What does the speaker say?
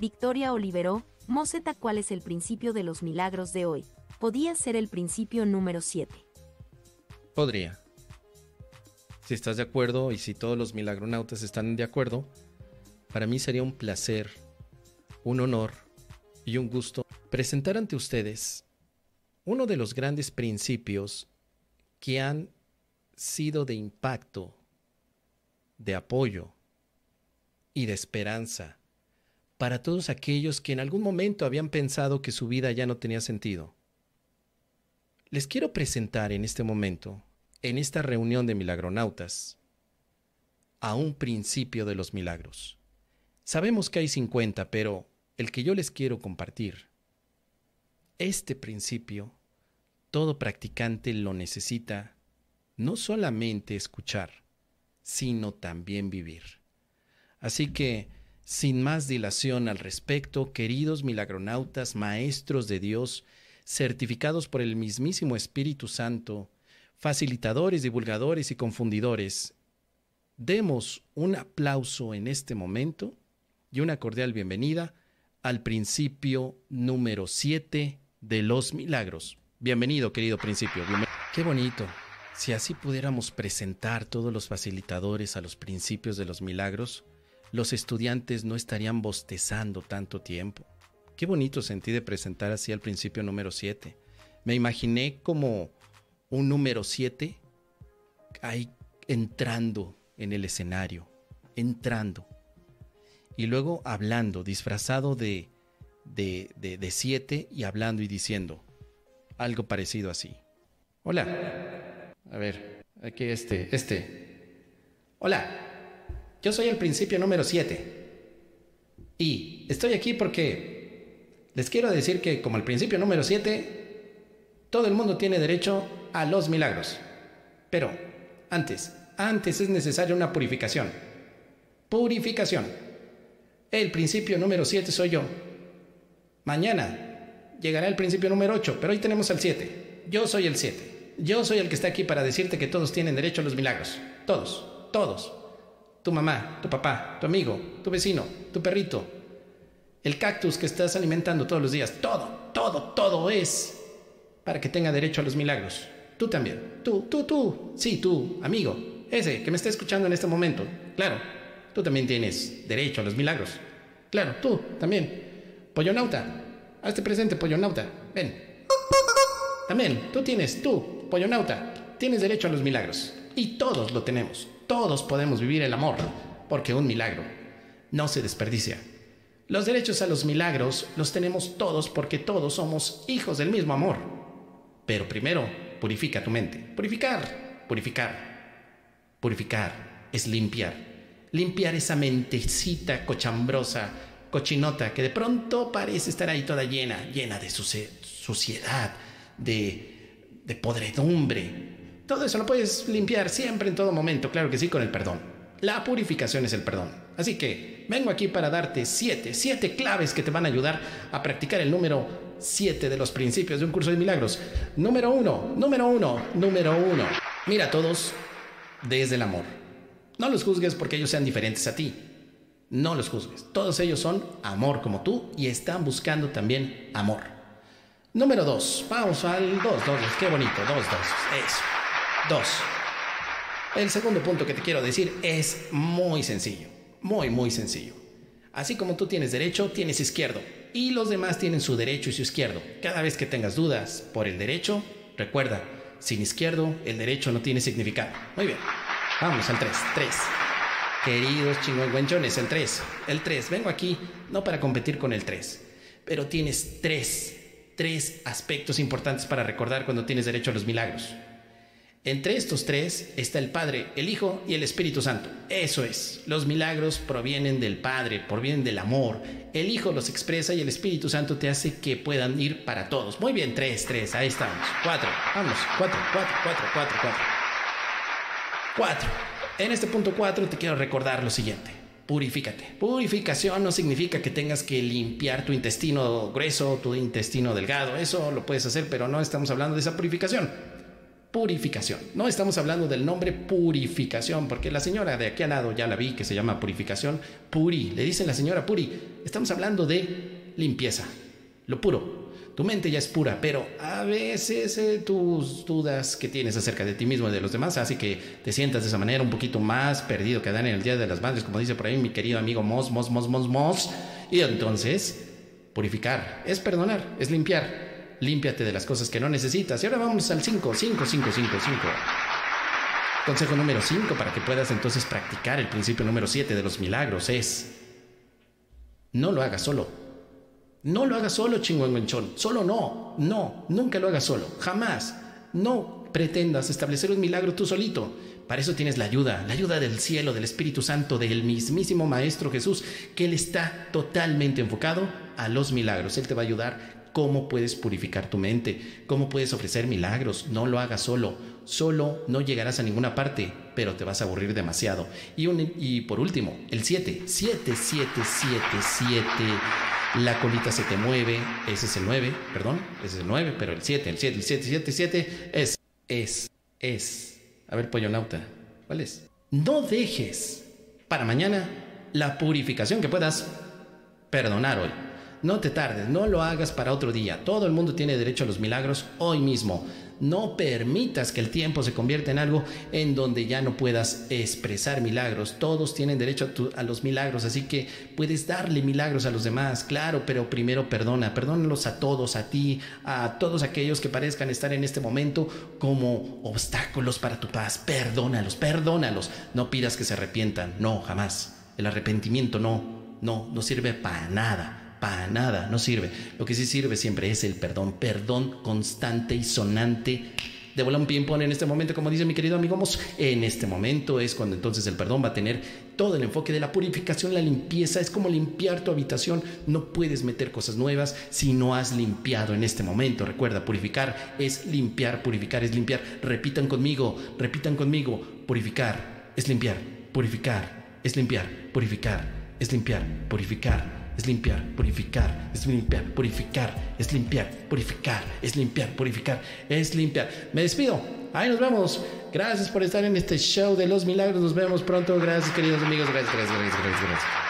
Victoria Oliveró, Moseta, ¿cuál es el principio de los milagros de hoy? Podía ser el principio número 7. Podría. Si estás de acuerdo y si todos los milagronautas están de acuerdo, para mí sería un placer, un honor y un gusto presentar ante ustedes uno de los grandes principios que han sido de impacto, de apoyo y de esperanza para todos aquellos que en algún momento habían pensado que su vida ya no tenía sentido. Les quiero presentar en este momento, en esta reunión de milagronautas, a un principio de los milagros. Sabemos que hay 50, pero el que yo les quiero compartir, este principio, todo practicante lo necesita no solamente escuchar, sino también vivir. Así que, sin más dilación al respecto, queridos milagronautas, maestros de Dios, certificados por el mismísimo Espíritu Santo, facilitadores, divulgadores y confundidores, demos un aplauso en este momento y una cordial bienvenida al principio número 7 de los milagros. Bienvenido, querido principio. Qué bonito. Si así pudiéramos presentar todos los facilitadores a los principios de los milagros, los estudiantes no estarían bostezando tanto tiempo. Qué bonito sentí de presentar así al principio número 7. Me imaginé como un número 7 ahí entrando en el escenario, entrando. Y luego hablando, disfrazado de de, de, siete y hablando y diciendo algo parecido así. Hola. A ver, aquí este, este. Hola. Yo soy el principio número 7. Y estoy aquí porque les quiero decir que como el principio número 7, todo el mundo tiene derecho a los milagros. Pero antes, antes es necesaria una purificación. Purificación. El principio número 7 soy yo. Mañana llegará el principio número 8, pero hoy tenemos el 7. Yo soy el 7. Yo soy el que está aquí para decirte que todos tienen derecho a los milagros. Todos, todos. Tu mamá, tu papá, tu amigo, tu vecino, tu perrito, el cactus que estás alimentando todos los días, todo, todo, todo es para que tenga derecho a los milagros. Tú también, tú, tú, tú, sí, tú, amigo, ese que me está escuchando en este momento, claro, tú también tienes derecho a los milagros. Claro, tú también. Pollonauta, hazte presente, pollonauta, ven. También, tú tienes, tú, pollonauta, tienes derecho a los milagros. Y todos lo tenemos. Todos podemos vivir el amor, porque un milagro no se desperdicia. Los derechos a los milagros los tenemos todos porque todos somos hijos del mismo amor. Pero primero, purifica tu mente. Purificar, purificar. Purificar es limpiar. Limpiar esa mentecita cochambrosa, cochinota, que de pronto parece estar ahí toda llena, llena de suciedad, de, de podredumbre. Todo eso lo puedes limpiar siempre, en todo momento, claro que sí, con el perdón. La purificación es el perdón. Así que vengo aquí para darte siete, siete claves que te van a ayudar a practicar el número siete de los principios de un curso de milagros. Número uno, número uno, número uno. Mira a todos desde el amor. No los juzgues porque ellos sean diferentes a ti. No los juzgues. Todos ellos son amor como tú y están buscando también amor. Número dos. Vamos al dos, dos. Qué bonito. Dos, dos. Eso. Dos. El segundo punto que te quiero decir es muy sencillo, muy, muy sencillo. Así como tú tienes derecho, tienes izquierdo. Y los demás tienen su derecho y su izquierdo. Cada vez que tengas dudas por el derecho, recuerda, sin izquierdo, el derecho no tiene significado. Muy bien. Vamos al 3. 3. Queridos chingüengüenchones, el 3. El 3. Vengo aquí no para competir con el 3. Pero tienes tres, tres aspectos importantes para recordar cuando tienes derecho a los milagros. Entre estos tres está el Padre, el Hijo y el Espíritu Santo. Eso es, los milagros provienen del Padre, provienen del amor. El Hijo los expresa y el Espíritu Santo te hace que puedan ir para todos. Muy bien, tres, tres, ahí estamos. Cuatro, vamos, cuatro, cuatro, cuatro, cuatro, cuatro. Cuatro. En este punto cuatro te quiero recordar lo siguiente. Purifícate. Purificación no significa que tengas que limpiar tu intestino grueso, tu intestino delgado. Eso lo puedes hacer, pero no estamos hablando de esa purificación purificación. No estamos hablando del nombre purificación, porque la señora de aquí al lado ya la vi que se llama purificación. Puri, le dicen la señora Puri. Estamos hablando de limpieza, lo puro. Tu mente ya es pura, pero a veces eh, tus dudas que tienes acerca de ti mismo y de los demás hace que te sientas de esa manera un poquito más perdido que dan en el Día de las Madres, como dice por ahí mi querido amigo Mos, Mos, Mos, Mos, Mos. Y entonces, purificar es perdonar, es limpiar límpiate de las cosas que no necesitas. Y ahora vamos al 5, 5, 5, 5, 5. Consejo número 5 para que puedas entonces practicar el principio número 7 de los milagros es, no lo hagas solo. No lo hagas solo, chingüengüenchón. Solo no, no, nunca lo hagas solo, jamás. No pretendas establecer un milagro tú solito. Para eso tienes la ayuda, la ayuda del cielo, del Espíritu Santo, del mismísimo Maestro Jesús, que Él está totalmente enfocado a los milagros. Él te va a ayudar cómo puedes purificar tu mente, cómo puedes ofrecer milagros. No lo hagas solo. Solo no llegarás a ninguna parte, pero te vas a aburrir demasiado. Y, y por último, el 7. 7, 7, 7, 7. La colita se te mueve. Ese es el 9, perdón. Ese es el 9, pero el 7, el 7, el 7, 7, 7 es, es, es. A ver, pollo nauta, ¿cuál es? No dejes para mañana la purificación que puedas perdonar hoy. No te tardes, no lo hagas para otro día. Todo el mundo tiene derecho a los milagros hoy mismo. No permitas que el tiempo se convierta en algo en donde ya no puedas expresar milagros. Todos tienen derecho a, los milagros, así que puedes darle milagros a los demás, claro, pero primero perdona. Perdónalos a todos, a ti, a todos aquellos que parezcan estar en este momento como obstáculos para tu paz. Perdónalos, perdónalos. No pidas que se arrepientan, no, jamás. El arrepentimiento no, no, no sirve para nada para nada, no sirve. Lo que sí sirve siempre es el perdón, perdón constante y sonante. De un pie pone en este momento, como dice mi querido amigo Mos, en este momento es cuando entonces el perdón va a tener todo el enfoque de la purificación, la limpieza, es como limpiar tu habitación, no puedes meter cosas nuevas si no has limpiado en este momento. Recuerda, purificar es limpiar, purificar es limpiar. Repitan conmigo, repitan conmigo, purificar es limpiar, purificar es limpiar, purificar es limpiar, purificar es limpiar, purificar, es limpiar, purificar, es limpiar, purificar, es limpiar, purificar, es limpiar. Me despido. Ahí nos vemos. Gracias por estar en este show de los milagros. Nos vemos pronto. Gracias, queridos amigos. Gracias, gracias, gracias, gracias. gracias.